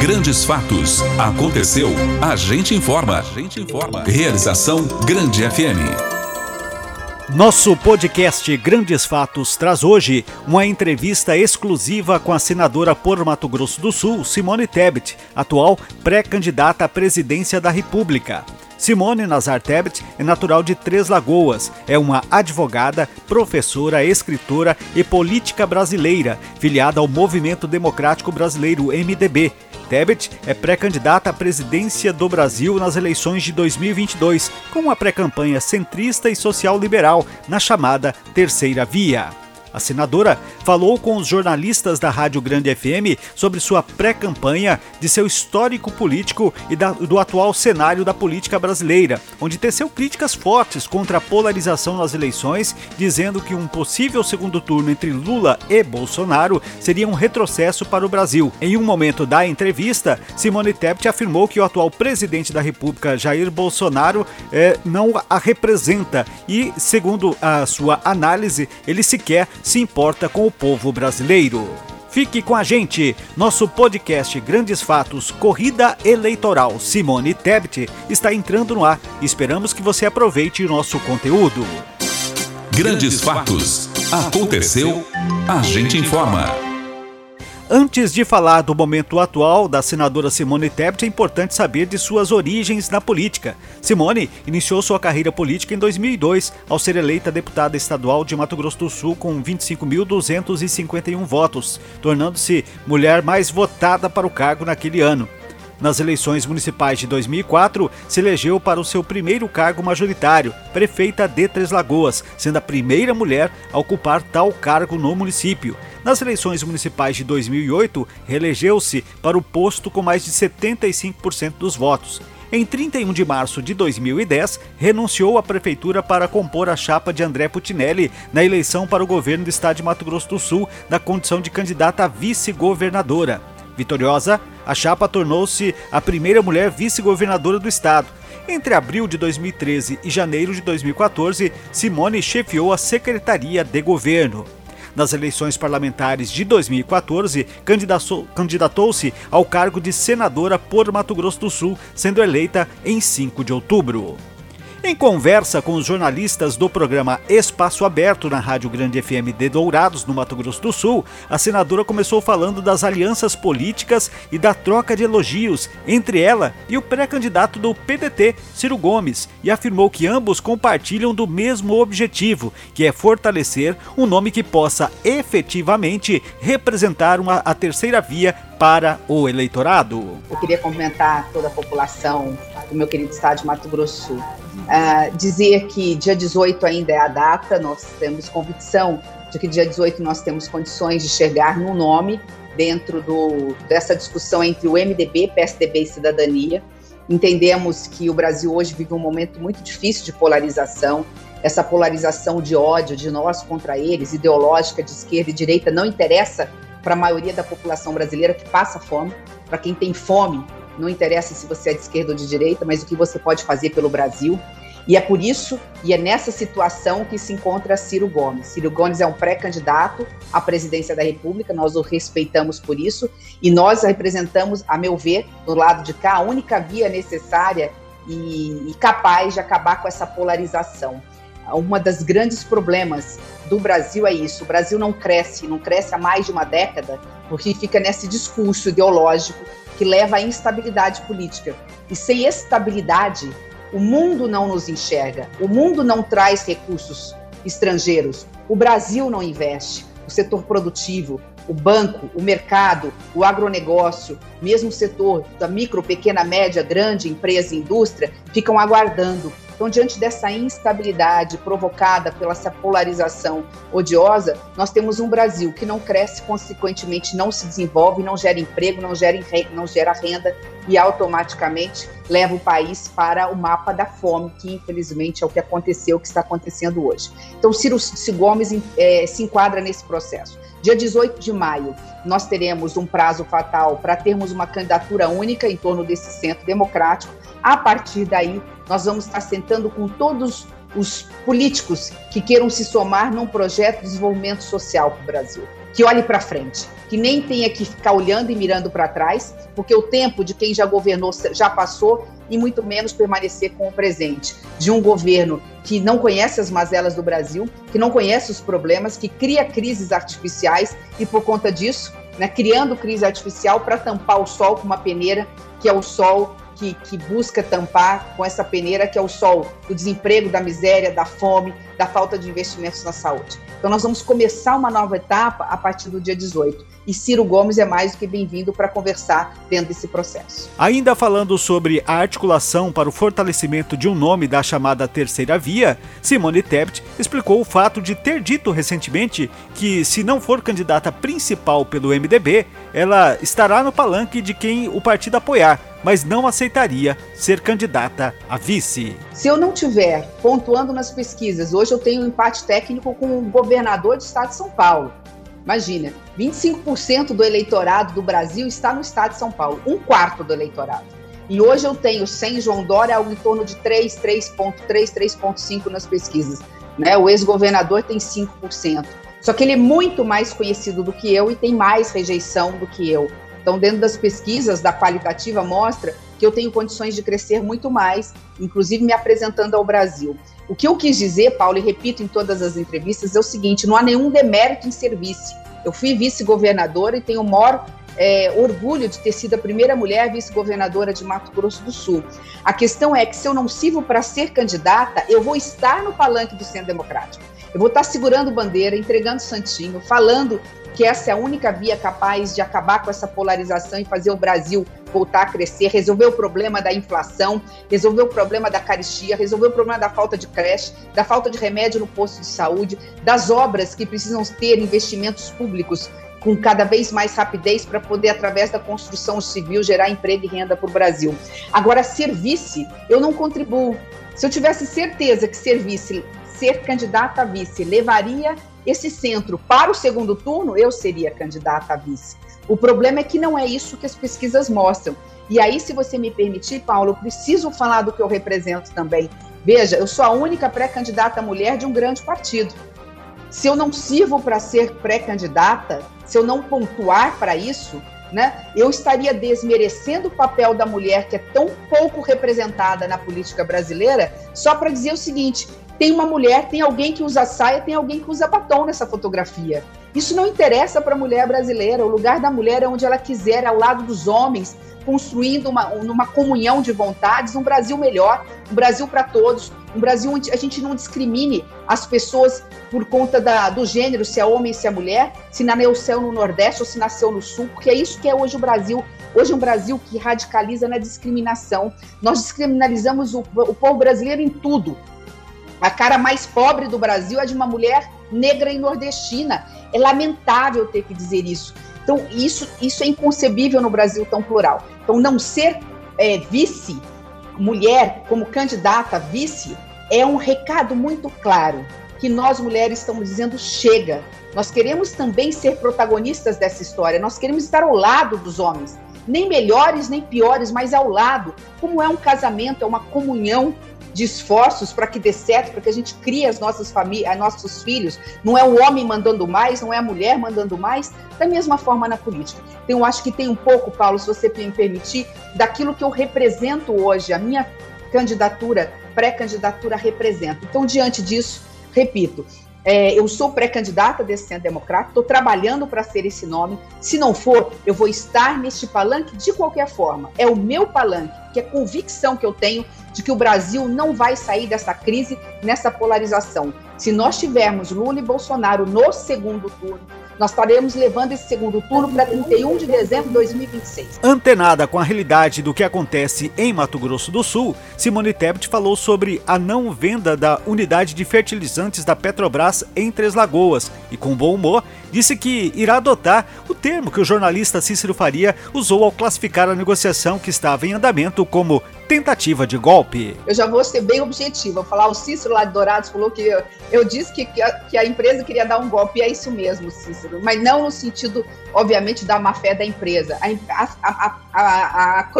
Grandes fatos. Aconteceu. A gente informa. A gente informa. Realização Grande FM. Nosso podcast Grandes Fatos traz hoje uma entrevista exclusiva com a senadora por Mato Grosso do Sul, Simone Tebet, atual pré-candidata à presidência da República. Simone Nazar Tebet é natural de Três Lagoas, é uma advogada, professora, escritora e política brasileira, filiada ao Movimento Democrático Brasileiro, MDB Tebet é pré-candidata à presidência do Brasil nas eleições de 2022, com uma pré-campanha centrista e social-liberal na chamada Terceira Via. A senadora falou com os jornalistas da Rádio Grande FM sobre sua pré-campanha, de seu histórico político e da, do atual cenário da política brasileira, onde teceu críticas fortes contra a polarização nas eleições, dizendo que um possível segundo turno entre Lula e Bolsonaro seria um retrocesso para o Brasil. Em um momento da entrevista, Simone Tebet afirmou que o atual presidente da República, Jair Bolsonaro, eh, não a representa e, segundo a sua análise, ele sequer se importa com o povo brasileiro. Fique com a gente. Nosso podcast Grandes Fatos Corrida Eleitoral Simone Tebet está entrando no ar. Esperamos que você aproveite nosso conteúdo. Grandes Fatos. Aconteceu. A gente informa. Antes de falar do momento atual da senadora Simone Tebet, é importante saber de suas origens na política. Simone iniciou sua carreira política em 2002, ao ser eleita deputada estadual de Mato Grosso do Sul com 25.251 votos, tornando-se mulher mais votada para o cargo naquele ano. Nas eleições municipais de 2004, se elegeu para o seu primeiro cargo majoritário, prefeita de Três Lagoas, sendo a primeira mulher a ocupar tal cargo no município. Nas eleições municipais de 2008, reelegeu-se para o posto com mais de 75% dos votos. Em 31 de março de 2010, renunciou à prefeitura para compor a chapa de André Putinelli na eleição para o governo do estado de Mato Grosso do Sul, na condição de candidata a vice-governadora. Vitoriosa, a chapa tornou-se a primeira mulher vice-governadora do estado. Entre abril de 2013 e janeiro de 2014, Simone chefiou a Secretaria de Governo. Nas eleições parlamentares de 2014, candidatou-se ao cargo de senadora por Mato Grosso do Sul, sendo eleita em 5 de outubro. Em conversa com os jornalistas do programa Espaço Aberto na Rádio Grande FM de Dourados, no Mato Grosso do Sul, a senadora começou falando das alianças políticas e da troca de elogios entre ela e o pré-candidato do PDT, Ciro Gomes, e afirmou que ambos compartilham do mesmo objetivo, que é fortalecer um nome que possa efetivamente representar uma, a terceira via para o eleitorado. Eu queria cumprimentar toda a população do meu querido estado de Mato Grosso Uh, dizer que dia 18 ainda é a data, nós temos convicção de que dia 18 nós temos condições de chegar no nome dentro do, dessa discussão entre o MDB, PSDB e Cidadania. Entendemos que o Brasil hoje vive um momento muito difícil de polarização. Essa polarização de ódio de nós contra eles, ideológica de esquerda e direita, não interessa para a maioria da população brasileira que passa fome. Para quem tem fome, não interessa se você é de esquerda ou de direita, mas o que você pode fazer pelo Brasil. E é por isso, e é nessa situação que se encontra Ciro Gomes. Ciro Gomes é um pré-candidato à presidência da República, nós o respeitamos por isso, e nós representamos, a meu ver, do lado de cá, a única via necessária e, e capaz de acabar com essa polarização. Uma das grandes problemas do Brasil é isso: o Brasil não cresce, não cresce há mais de uma década, porque fica nesse discurso ideológico que leva à instabilidade política. E sem estabilidade, o mundo não nos enxerga, o mundo não traz recursos estrangeiros, o Brasil não investe, o setor produtivo, o banco, o mercado, o agronegócio, mesmo o setor da micro, pequena, média, grande empresa e indústria ficam aguardando então, diante dessa instabilidade provocada pela essa polarização odiosa, nós temos um Brasil que não cresce, consequentemente não se desenvolve, não gera emprego, não gera, não gera renda e automaticamente leva o país para o mapa da fome, que infelizmente é o que aconteceu, o que está acontecendo hoje. Então, Ciro, Ciro Gomes é, se enquadra nesse processo. Dia 18 de maio, nós teremos um prazo fatal para termos uma candidatura única em torno desse centro democrático. A partir daí, nós vamos estar sentando com todos os políticos que queiram se somar num projeto de desenvolvimento social para o Brasil. Que olhe para frente, que nem tenha que ficar olhando e mirando para trás, porque o tempo de quem já governou já passou e muito menos permanecer com o presente. De um governo que não conhece as mazelas do Brasil, que não conhece os problemas, que cria crises artificiais e por conta disso, né, criando crise artificial para tampar o sol com uma peneira que é o sol que, que, busca tampar com essa peneira que é o sol do desemprego, da miséria, da fome, da falta de investimentos na saúde. Então, nós vamos começar uma nova etapa a partir do dia 18. E Ciro Gomes é mais do que bem-vindo para conversar dentro desse processo. Ainda falando sobre a articulação para o fortalecimento de um nome da chamada Terceira Via, Simone Tebet explicou o fato de ter dito recentemente que, se não for candidata principal pelo MDB, ela estará no palanque de quem o partido apoiar mas não aceitaria ser candidata a vice. Se eu não tiver pontuando nas pesquisas, hoje eu tenho um empate técnico com o governador do estado de São Paulo. Imagina, 25% do eleitorado do Brasil está no estado de São Paulo, um quarto do eleitorado. E hoje eu tenho, sem João Dória, algo em torno de 3, 3,3, 3,5 nas pesquisas. Né? O ex-governador tem 5%. Só que ele é muito mais conhecido do que eu e tem mais rejeição do que eu. Então, dentro das pesquisas da qualitativa, mostra que eu tenho condições de crescer muito mais, inclusive me apresentando ao Brasil. O que eu quis dizer, Paulo, e repito em todas as entrevistas, é o seguinte: não há nenhum demérito em ser vice. Eu fui vice-governadora e tenho o maior é, orgulho de ter sido a primeira mulher vice-governadora de Mato Grosso do Sul. A questão é que se eu não sirvo para ser candidata, eu vou estar no palanque do Centro Democrático. Eu vou estar segurando bandeira, entregando santinho, falando que essa é a única via capaz de acabar com essa polarização e fazer o Brasil voltar a crescer, resolver o problema da inflação, resolver o problema da caristia, resolver o problema da falta de creche, da falta de remédio no posto de saúde, das obras que precisam ter investimentos públicos com cada vez mais rapidez para poder, através da construção civil, gerar emprego e renda para o Brasil. Agora, serviço, eu não contribuo. Se eu tivesse certeza que serviço, ser candidata a vice levaria esse centro para o segundo turno, eu seria candidata a vice. O problema é que não é isso que as pesquisas mostram. E aí, se você me permitir, Paulo, eu preciso falar do que eu represento também. Veja, eu sou a única pré-candidata mulher de um grande partido. Se eu não sirvo para ser pré-candidata, se eu não pontuar para isso, né, eu estaria desmerecendo o papel da mulher que é tão pouco representada na política brasileira, só para dizer o seguinte: tem uma mulher, tem alguém que usa saia, tem alguém que usa batom nessa fotografia. Isso não interessa para a mulher brasileira. O lugar da mulher é onde ela quiser, ao lado dos homens, construindo uma, uma comunhão de vontades, um Brasil melhor, um Brasil para todos, um Brasil onde a gente não discrimine as pessoas por conta da, do gênero, se é homem, se é mulher, se nasceu no Nordeste ou se nasceu no Sul, porque é isso que é hoje o Brasil. Hoje é um Brasil que radicaliza na discriminação. Nós descriminalizamos o, o povo brasileiro em tudo. A cara mais pobre do Brasil é de uma mulher negra e nordestina. É lamentável ter que dizer isso. Então, isso, isso é inconcebível no Brasil tão plural. Então, não ser é, vice, mulher, como candidata a vice, é um recado muito claro que nós mulheres estamos dizendo chega. Nós queremos também ser protagonistas dessa história. Nós queremos estar ao lado dos homens, nem melhores nem piores, mas ao lado. Como é um casamento, é uma comunhão de esforços para que dê certo, para que a gente crie as nossas famílias, nossos filhos. Não é o homem mandando mais, não é a mulher mandando mais, da mesma forma na política. Então, eu acho que tem um pouco, Paulo, se você me permitir, daquilo que eu represento hoje, a minha candidatura, pré-candidatura representa. Então, diante disso, repito, é, eu sou pré-candidata desse Centro Democrático, estou trabalhando para ser esse nome. Se não for, eu vou estar neste palanque de qualquer forma. É o meu palanque, que é convicção que eu tenho de que o Brasil não vai sair dessa crise, nessa polarização. Se nós tivermos Lula e Bolsonaro no segundo turno, nós estaremos levando esse segundo turno para 31 de dezembro de 2026. Antenada com a realidade do que acontece em Mato Grosso do Sul, Simone Tebet falou sobre a não venda da unidade de fertilizantes da Petrobras em Três Lagoas e, com bom humor, disse que irá adotar o termo que o jornalista Cícero Faria usou ao classificar a negociação que estava em andamento como tentativa de golpe. Eu já vou ser bem objetiva. Falar, o Cícero lá de Dourados falou que eu, eu disse que, que a, que, a, empresa queria dar um golpe, e é isso mesmo, Cícero. Mas não no sentido, obviamente, da má fé da empresa. A, a, a, a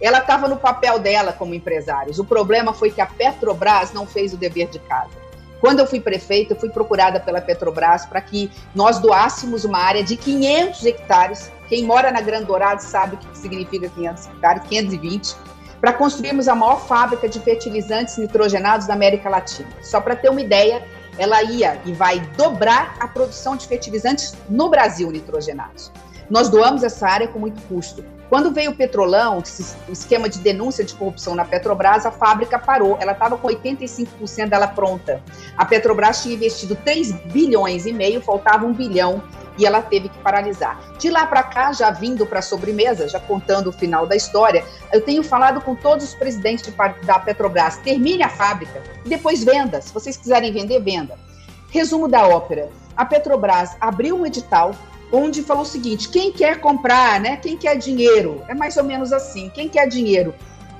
ela estava no papel dela como empresários. O problema foi que a Petrobras não fez o dever de casa. Quando eu fui prefeita, eu fui procurada pela Petrobras para que nós doássemos uma área de 500 hectares. Quem mora na Grande Dourado sabe o que significa 500 hectares, 520, para construirmos a maior fábrica de fertilizantes nitrogenados da América Latina. Só para ter uma ideia, ela ia e vai dobrar a produção de fertilizantes no Brasil nitrogenados. Nós doamos essa área com muito custo. Quando veio o Petrolão, o esquema de denúncia de corrupção na Petrobras, a fábrica parou. Ela estava com 85% dela pronta. A Petrobras tinha investido 3 bilhões e meio, faltava um bilhão e ela teve que paralisar. De lá para cá, já vindo para a sobremesa, já contando o final da história, eu tenho falado com todos os presidentes de, da Petrobras: termine a fábrica e depois venda. Se vocês quiserem vender, venda. Resumo da ópera: a Petrobras abriu um edital onde falou o seguinte: quem quer comprar, né? Quem quer dinheiro? É mais ou menos assim: quem quer dinheiro?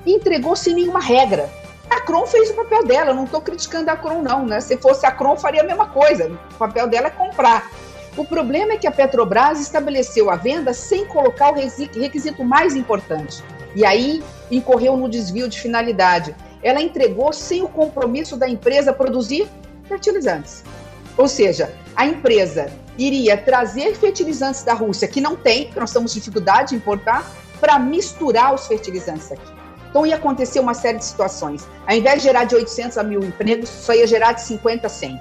Entregou sem nenhuma regra. A Cron fez o papel dela, não estou criticando a Cron, não, né? Se fosse a Cron, faria a mesma coisa. O papel dela é comprar. O problema é que a Petrobras estabeleceu a venda sem colocar o requisito mais importante. E aí incorreu no desvio de finalidade. Ela entregou sem o compromisso da empresa produzir fertilizantes. Ou seja, a empresa iria trazer fertilizantes da Rússia, que não tem, que nós temos dificuldade de importar, para misturar os fertilizantes aqui. Então ia acontecer uma série de situações. Ao invés de gerar de 800 a mil empregos, só ia gerar de 50 a 100.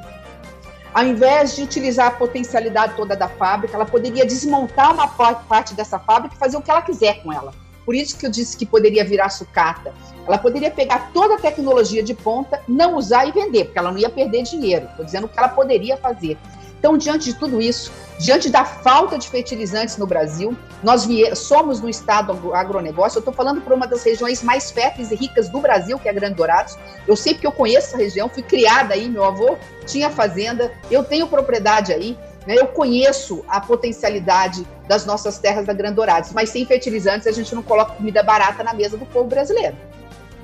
Ao invés de utilizar a potencialidade toda da fábrica, ela poderia desmontar uma parte dessa fábrica e fazer o que ela quiser com ela. Por isso que eu disse que poderia virar sucata. Ela poderia pegar toda a tecnologia de ponta, não usar e vender, porque ela não ia perder dinheiro. Estou dizendo o que ela poderia fazer. Então, diante de tudo isso, diante da falta de fertilizantes no Brasil, nós somos no estado agronegócio. Eu estou falando para uma das regiões mais férteis e ricas do Brasil, que é a Grande Dourados. Eu sei porque eu conheço essa região, fui criada aí, meu avô tinha fazenda, eu tenho propriedade aí. Né? Eu conheço a potencialidade das nossas terras da Grande Dourados, mas sem fertilizantes a gente não coloca comida barata na mesa do povo brasileiro.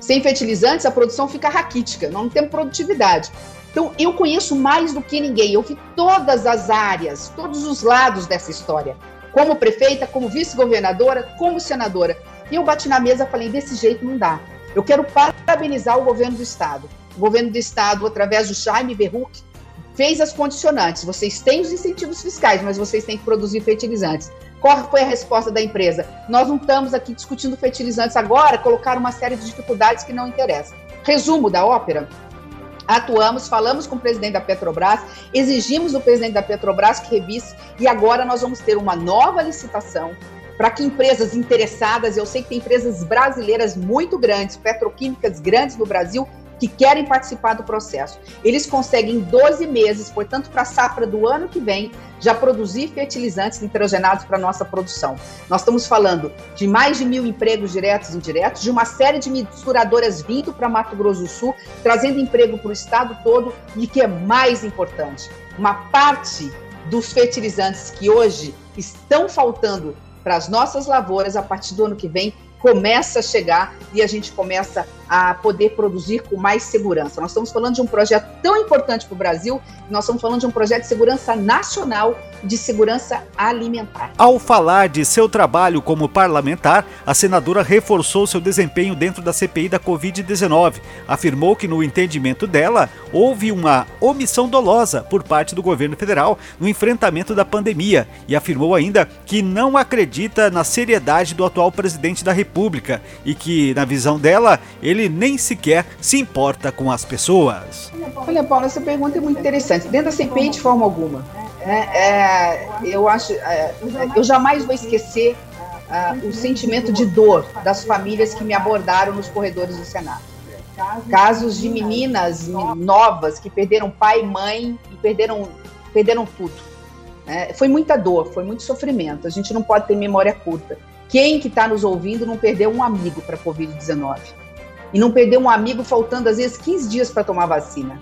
Sem fertilizantes a produção fica raquítica, não tem produtividade. Então, eu conheço mais do que ninguém. Eu vi todas as áreas, todos os lados dessa história. Como prefeita, como vice-governadora, como senadora. E eu bati na mesa e falei: desse jeito não dá. Eu quero parabenizar o governo do Estado. O governo do Estado, através do Jaime Berruc, fez as condicionantes. Vocês têm os incentivos fiscais, mas vocês têm que produzir fertilizantes. Qual foi a resposta da empresa? Nós não estamos aqui discutindo fertilizantes agora, colocar uma série de dificuldades que não interessam. Resumo da ópera: atuamos, falamos com o presidente da Petrobras, exigimos do presidente da Petrobras que revise e agora nós vamos ter uma nova licitação para que empresas interessadas, eu sei que tem empresas brasileiras muito grandes, petroquímicas grandes no Brasil, que querem participar do processo. Eles conseguem em 12 meses, portanto, para a safra do ano que vem, já produzir fertilizantes nitrogenados para nossa produção. Nós estamos falando de mais de mil empregos diretos e indiretos, de uma série de misturadoras vindo para Mato Grosso do Sul, trazendo emprego para o estado todo e que é mais importante, uma parte dos fertilizantes que hoje estão faltando para as nossas lavouras a partir do ano que vem começa a chegar e a gente começa a poder produzir com mais segurança. Nós estamos falando de um projeto tão importante para o Brasil, nós estamos falando de um projeto de segurança nacional de segurança alimentar. Ao falar de seu trabalho como parlamentar, a senadora reforçou seu desempenho dentro da CPI da Covid-19. Afirmou que, no entendimento dela, houve uma omissão dolosa por parte do governo federal no enfrentamento da pandemia e afirmou ainda que não acredita na seriedade do atual presidente da República e que, na visão dela, ele nem sequer se importa com as pessoas. Olha, Paulo, essa pergunta é muito interessante. Dentro da CPI, de forma alguma. É, é, eu acho, é, eu jamais vou esquecer uh, o sentimento de dor das famílias que me abordaram nos corredores do Senado. Casos de meninas novas que perderam pai e mãe e perderam, perderam tudo. É, foi muita dor, foi muito sofrimento. A gente não pode ter memória curta. Quem que está nos ouvindo não perdeu um amigo para a Covid-19? E não perdeu um amigo faltando, às vezes, 15 dias para tomar vacina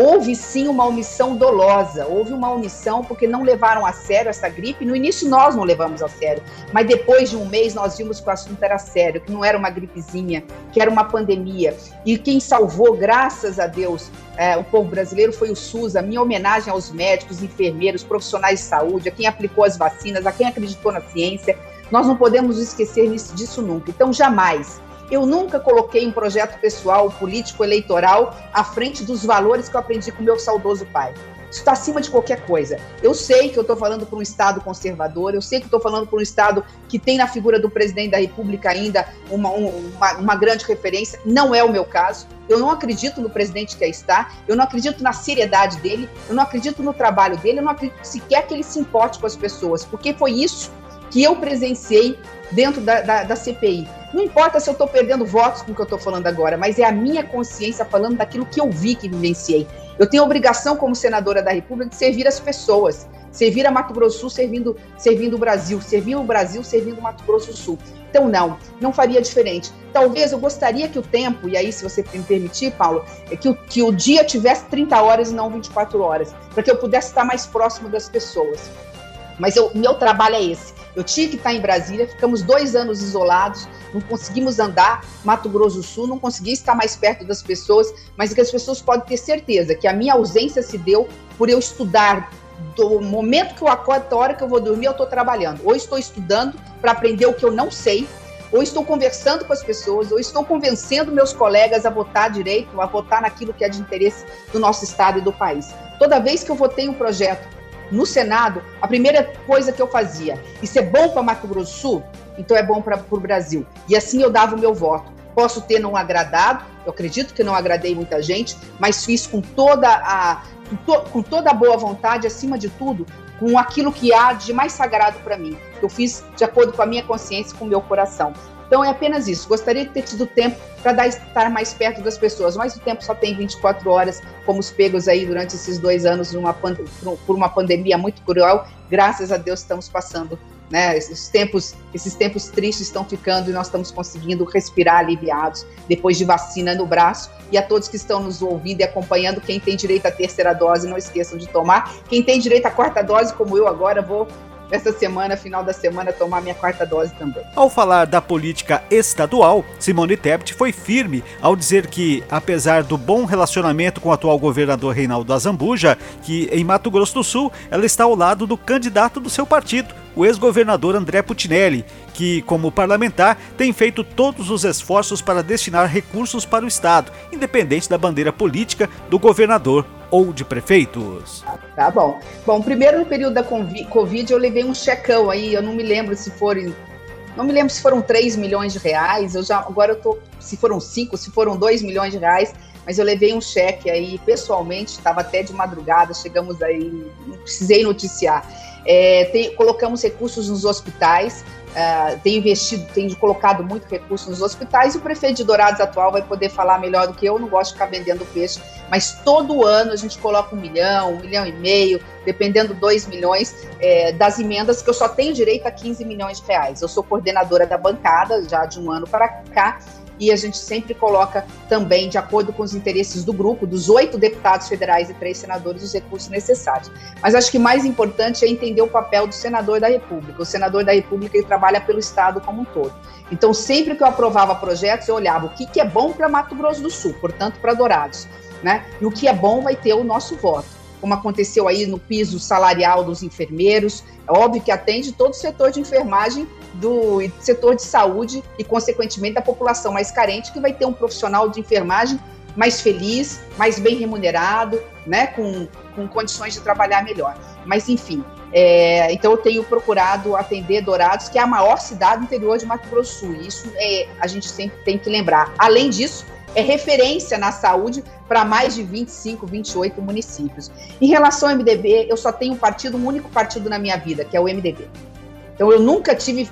houve sim uma omissão dolosa, houve uma omissão porque não levaram a sério essa gripe. No início nós não levamos a sério, mas depois de um mês nós vimos que o assunto era sério, que não era uma gripezinha, que era uma pandemia. E quem salvou, graças a Deus, é, o povo brasileiro foi o SUS. A minha homenagem aos médicos, enfermeiros, profissionais de saúde, a quem aplicou as vacinas, a quem acreditou na ciência. Nós não podemos esquecer disso nunca. Então, jamais Eu nunca coloquei um projeto pessoal, político, eleitoral à frente dos valores que eu aprendi com meu saudoso pai. Isso está acima de qualquer coisa. Eu sei que eu estou falando para um Estado conservador, eu sei que estou falando para um Estado que tem na figura do presidente da República ainda uma, uma, uma, grande referência. Não é o meu caso. Eu não acredito no presidente que aí está, eu não acredito na seriedade dele, eu não acredito no trabalho dele, eu não acredito sequer que ele se importe com as pessoas, porque foi isso que eu presenciei dentro da, da, da CPI. Não importa se eu estou perdendo votos com o que eu estou falando agora, mas é a minha consciência falando daquilo que eu vi, que vivenciei. Eu tenho a obrigação, como senadora da República, de servir as pessoas, servir a Mato Grosso do Sul servindo, servindo o Brasil, servir o Brasil servindo o Mato Grosso do Sul. Então, não, não faria diferente. Talvez eu gostaria que o tempo, e aí, se você me permitir, Paulo, é que o, que o dia tivesse 30 horas e não 24 horas, para que eu pudesse estar mais próximo das pessoas. Mas o meu trabalho é esse. Eu tinha que estar em Brasília, ficamos dois anos isolados, não conseguimos andar, Mato Grosso do Sul, não consegui estar mais perto das pessoas, mas que as pessoas podem ter certeza que a minha ausência se deu por eu estudar do momento que eu acordo até a hora que eu vou dormir, eu estou trabalhando. Ou estou estudando para aprender o que eu não sei, ou estou conversando com as pessoas, ou estou convencendo meus colegas a votar direito, a votar naquilo que é de interesse do nosso Estado e do país. Toda vez que eu votei um projeto no Senado, a primeira coisa que eu fazia, isso é bom para Mato Grosso do Sul? Então é bom para o Brasil. E assim eu dava o meu voto. Posso ter não agradado, eu acredito que não agradei muita gente, mas fiz com toda a, com, to, com toda a boa vontade, acima de tudo, com aquilo que há de mais sagrado para mim. Eu fiz de acordo com a minha consciência, com o meu coração. Então é apenas isso. Gostaria de ter tido tempo para estar mais perto das pessoas, mas o tempo só tem 24 horas, fomos pegos aí durante esses dois anos numa, por uma pandemia muito cruel. Graças a Deus estamos passando. Né, esses tempos, esses tempos tristes estão ficando e nós estamos conseguindo respirar aliviados depois de vacina no braço. E a todos que estão nos ouvindo e acompanhando, quem tem direito à terceira dose, não esqueçam de tomar. Quem tem direito à quarta dose, como eu agora, vou essa semana, final da semana, tomar minha quarta dose também. Ao falar da política estadual, Simone Tebet foi firme ao dizer que, apesar do bom relacionamento com o atual governador Reinaldo Azambuja, que em Mato Grosso do Sul ela está ao lado do candidato do seu partido, o ex-governador André Putinelli, que, como parlamentar, tem feito todos os esforços para destinar recursos para o Estado, independente da bandeira política do governador ou de prefeitos. Tá bom. Bom, primeiro no período da Covid eu levei um checão aí, eu não me lembro se foram. Não me lembro se foram 3 milhões de reais, eu já, agora eu tô, se foram 5, se foram 2 milhões de reais, mas eu levei um cheque aí pessoalmente, estava até de madrugada, chegamos aí, não precisei noticiar. É, tem, colocamos recursos nos hospitais, uh, tem investido, tem colocado muito recurso nos hospitais, e o prefeito de Dourados atual vai poder falar melhor do que eu, não gosto de ficar vendendo peixe, mas todo ano a gente coloca um milhão, um milhão e meio, dependendo dois milhões é, das emendas, que eu só tenho direito a 15 milhões de reais. Eu sou coordenadora da bancada já de um ano para cá, e a gente sempre coloca também, de acordo com os interesses do grupo, dos oito deputados federais e três senadores, os recursos necessários. Mas acho que mais importante é entender o papel do senador da República. O senador da República ele trabalha pelo Estado como um todo. Então, sempre que eu aprovava projetos, eu olhava o que, que é bom para Mato Grosso do Sul, portanto, para Dourados. Né? E o que é bom vai ter o nosso voto como aconteceu aí no piso salarial dos enfermeiros. É óbvio que atende todo o setor de enfermagem do setor de saúde e, consequentemente, da população mais carente, que vai ter um profissional de enfermagem mais feliz, mais bem remunerado, né, com, com condições de trabalhar melhor. Mas, enfim, é, então eu tenho procurado atender Dourados, que é a maior cidade do interior de Mato Grosso Sul. Isso é, a gente sempre tem que lembrar. Além disso, é referência na saúde para mais de 25, 28 municípios. Em relação ao MDB, eu só tenho um partido, um único partido na minha vida, que é o MDB. Então eu nunca tive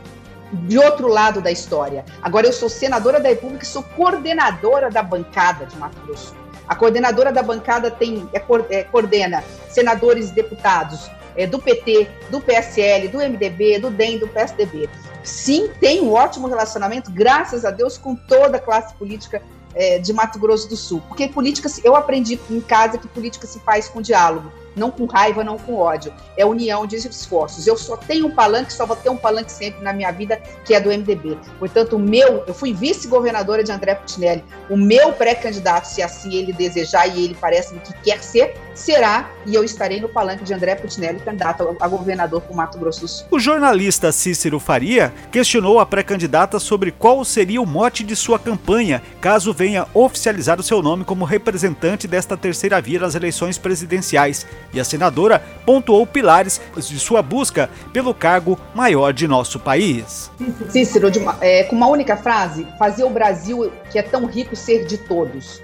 de outro lado da história. Agora eu sou senadora da República e sou coordenadora da bancada de Mato Grosso. A coordenadora da bancada tem é, é, coordena senadores e deputados é, do PT, do PSL, do MDB, do DEM, do PSDB. Sim, tem um ótimo relacionamento, graças a Deus, com toda a classe política é, de Mato Grosso do Sul. Porque política, eu aprendi em casa que política se faz com diálogo. Não com raiva, não com ódio. É união de esforços. Eu só tenho um palanque, só vou ter um palanque sempre na minha vida, que é do MDB. Portanto, o meu, eu fui vice-governadora de André Putinelli. O meu pré-candidato, se assim ele desejar e ele parece que quer ser, será, e eu estarei no palanque de André Putinelli, candidato a governador por Mato Grosso do Sul. O jornalista Cícero Faria questionou a pré-candidata sobre qual seria o mote de sua campanha, caso venha oficializar o seu nome como representante desta terceira via nas eleições presidenciais. E a senadora pontuou pilares de sua busca pelo cargo maior de nosso país. Cícero, é, com uma única frase, fazer o Brasil, que é tão rico, ser de todos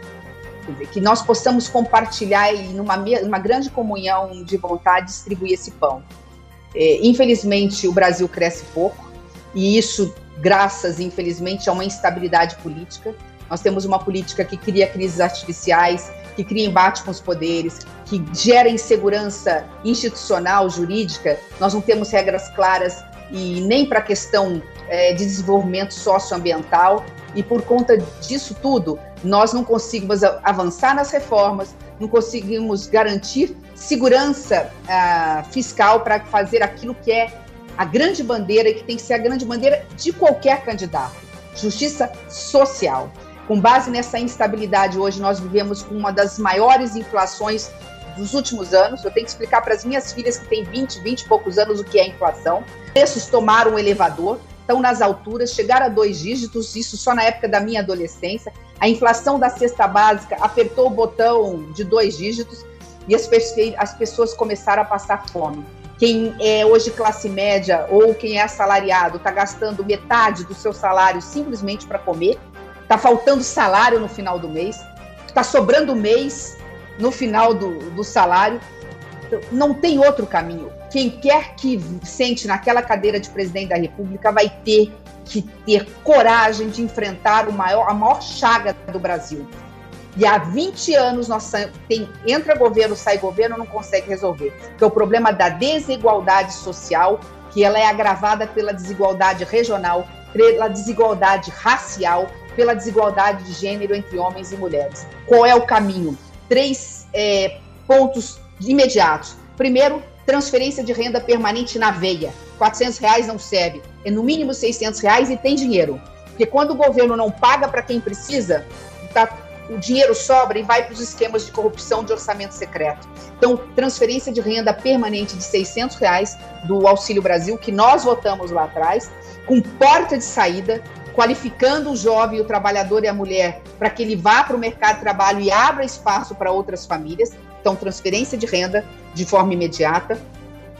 que nós possamos compartilhar e numa uma grande comunhão de vontade distribuir esse pão. É, infelizmente, o Brasil cresce pouco e isso graças, infelizmente, a uma instabilidade política. Nós temos uma política que cria crises artificiais, que cria embate com os poderes, que gera insegurança institucional, jurídica. Nós não temos regras claras e nem para a questão é, de desenvolvimento socioambiental. E por conta disso tudo, nós não conseguimos avançar nas reformas, não conseguimos garantir segurança ah, fiscal para fazer aquilo que é a grande bandeira e que tem que ser a grande bandeira de qualquer candidato: justiça social. Com base nessa instabilidade, hoje nós vivemos com uma das maiores inflações dos últimos anos. Eu tenho que explicar para as minhas filhas que têm 20, 20 e poucos anos o que é inflação. Preços tomaram um elevador, estão nas alturas, chegaram a dois dígitos, isso só na época da minha adolescência. A inflação da cesta básica apertou o botão de dois dígitos e as, as pessoas começaram a passar fome. Quem é hoje classe média ou quem é assalariado está gastando metade do seu salário simplesmente para comer, está faltando salário no final do mês, está sobrando mês no final do, do salário. Não tem outro caminho. Quem quer que sente naquela cadeira de presidente da República vai ter que ter coragem de enfrentar o maior, a maior chaga do Brasil. E há 20 anos nós tem, entra governo, sai governo, não consegue resolver. Que é o problema da desigualdade social, que ela é agravada pela desigualdade regional, pela desigualdade racial, pela desigualdade de gênero entre homens e mulheres. Qual é o caminho? Três é, pontos imediatos. Primeiro, transferência de renda permanente na veia. 400 reais não serve, é no mínimo 600 reais e tem dinheiro. Porque quando o governo não paga para quem precisa, tá, o dinheiro sobra e vai para os esquemas de corrupção de orçamento secreto. Então, transferência de renda permanente de 600 reais do Auxílio Brasil, que nós votamos lá atrás, com porta de saída, qualificando o jovem, o trabalhador e a mulher para que ele vá para o mercado de trabalho e abra espaço para outras famílias. Então, transferência de renda de forma imediata.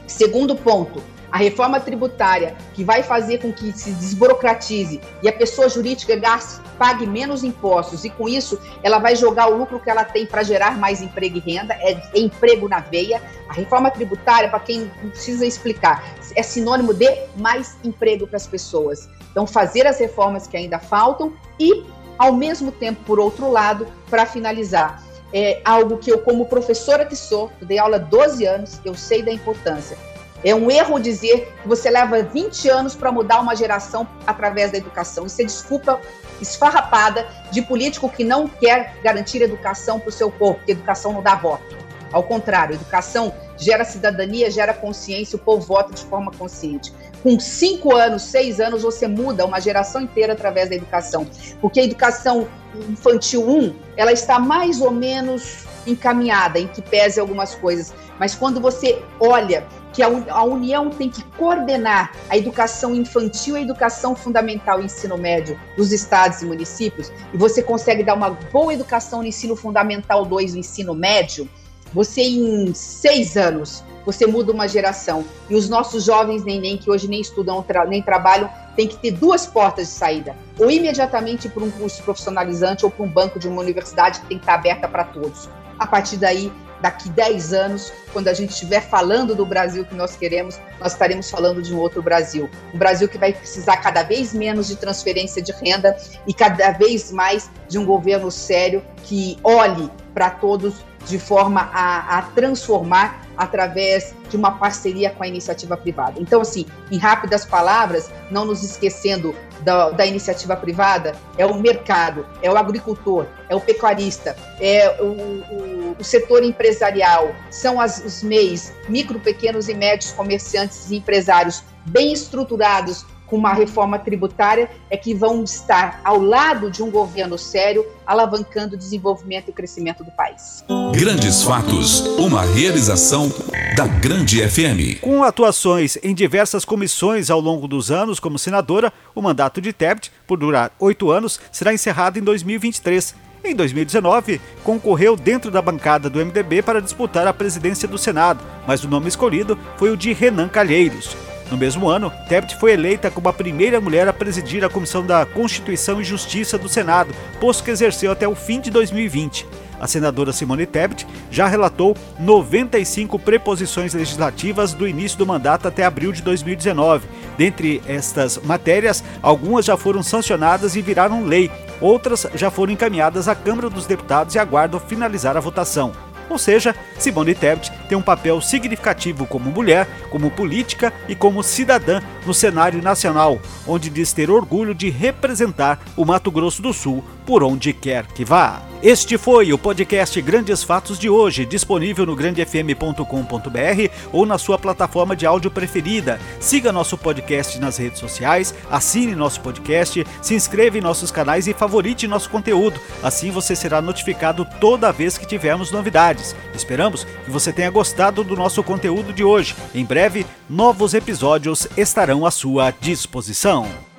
Segundo ponto, a reforma tributária, que vai fazer com que se desburocratize e a pessoa jurídica gaste, pague menos impostos, e com isso ela vai jogar o lucro que ela tem para gerar mais emprego e renda, é, é emprego na veia. A reforma tributária, para quem precisa explicar, é sinônimo de mais emprego para as pessoas. Então, fazer as reformas que ainda faltam e, ao mesmo tempo, por outro lado, para finalizar, é algo que eu, como professora que sou, dei aula 12 anos, eu sei da importância é um erro dizer que você leva 20 anos para mudar uma geração através da educação. Isso é desculpa esfarrapada de político que não quer garantir educação para o seu povo, porque educação não dá voto. Ao contrário, educação gera cidadania, gera consciência, o povo vota de forma consciente. Com cinco anos, seis anos, você muda uma geração inteira através da educação. Porque a educação infantil 1, ela está mais ou menos encaminhada, em que pese algumas coisas. Mas quando você olha que a, União tem que coordenar a educação infantil e a educação fundamental e ensino médio dos estados e municípios, e você consegue dar uma boa educação no ensino fundamental 2 no ensino médio, você em seis anos, você muda uma geração. E os nossos jovens neném, que hoje nem estudam nem trabalham, tem que ter duas portas de saída. Ou imediatamente para um curso profissionalizante ou para um banco de uma universidade que tem que estar aberta para todos. A partir daí, daqui 10 anos, quando a gente estiver falando do Brasil que nós queremos, nós estaremos falando de um outro Brasil. Um Brasil que vai precisar cada vez menos de transferência de renda e cada vez mais de um governo sério que olhe para todos de forma a, a, transformar através de uma parceria com a iniciativa privada. Então, assim, em rápidas palavras, não nos esquecendo da, da iniciativa privada, é o mercado, é o agricultor, é o pecuarista, é o, o o setor empresarial são as, os MEIs, micro, pequenos e médios comerciantes e empresários bem estruturados com uma reforma tributária é que vão estar ao lado de um governo sério, alavancando o desenvolvimento e o crescimento do país. Grandes Fatos, uma realização da Grande FM. Com atuações em diversas comissões ao longo dos anos como senadora, o mandato de Tebet, por durar oito anos, será encerrado em 2023. Em 2019, concorreu dentro da bancada do MDB para disputar a presidência do Senado, mas o nome escolhido foi o de Renan Calheiros. No mesmo ano, Tebet foi eleita como a primeira mulher a presidir a Comissão da Constituição e Justiça do Senado, posto que exerceu até o fim de 2020. A senadora Simone Tebet já relatou 95 preposições legislativas do início do mandato até abril de 2019. Dentre estas matérias, algumas já foram sancionadas e viraram lei, outras já foram encaminhadas à Câmara dos Deputados e aguardam finalizar a votação. Ou seja, Simone Tebet tem um papel significativo como mulher, como política e como cidadã no cenário nacional, onde diz ter orgulho de representar o Mato Grosso do Sul por onde quer que vá. Este foi o podcast Grandes Fatos de hoje, disponível no grandefm.com.br ou na sua plataforma de áudio preferida. Siga nosso podcast nas redes sociais, assine nosso podcast, se inscreva em nossos canais e favorite nosso conteúdo. Assim você será notificado toda vez que tivermos novidades. Esperamos que você tenha gostado do nosso conteúdo de hoje. Em breve, novos episódios estarão à sua disposição.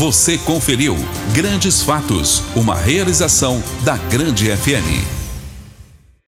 Você conferiu Grandes Fatos, uma realização da Grande FM.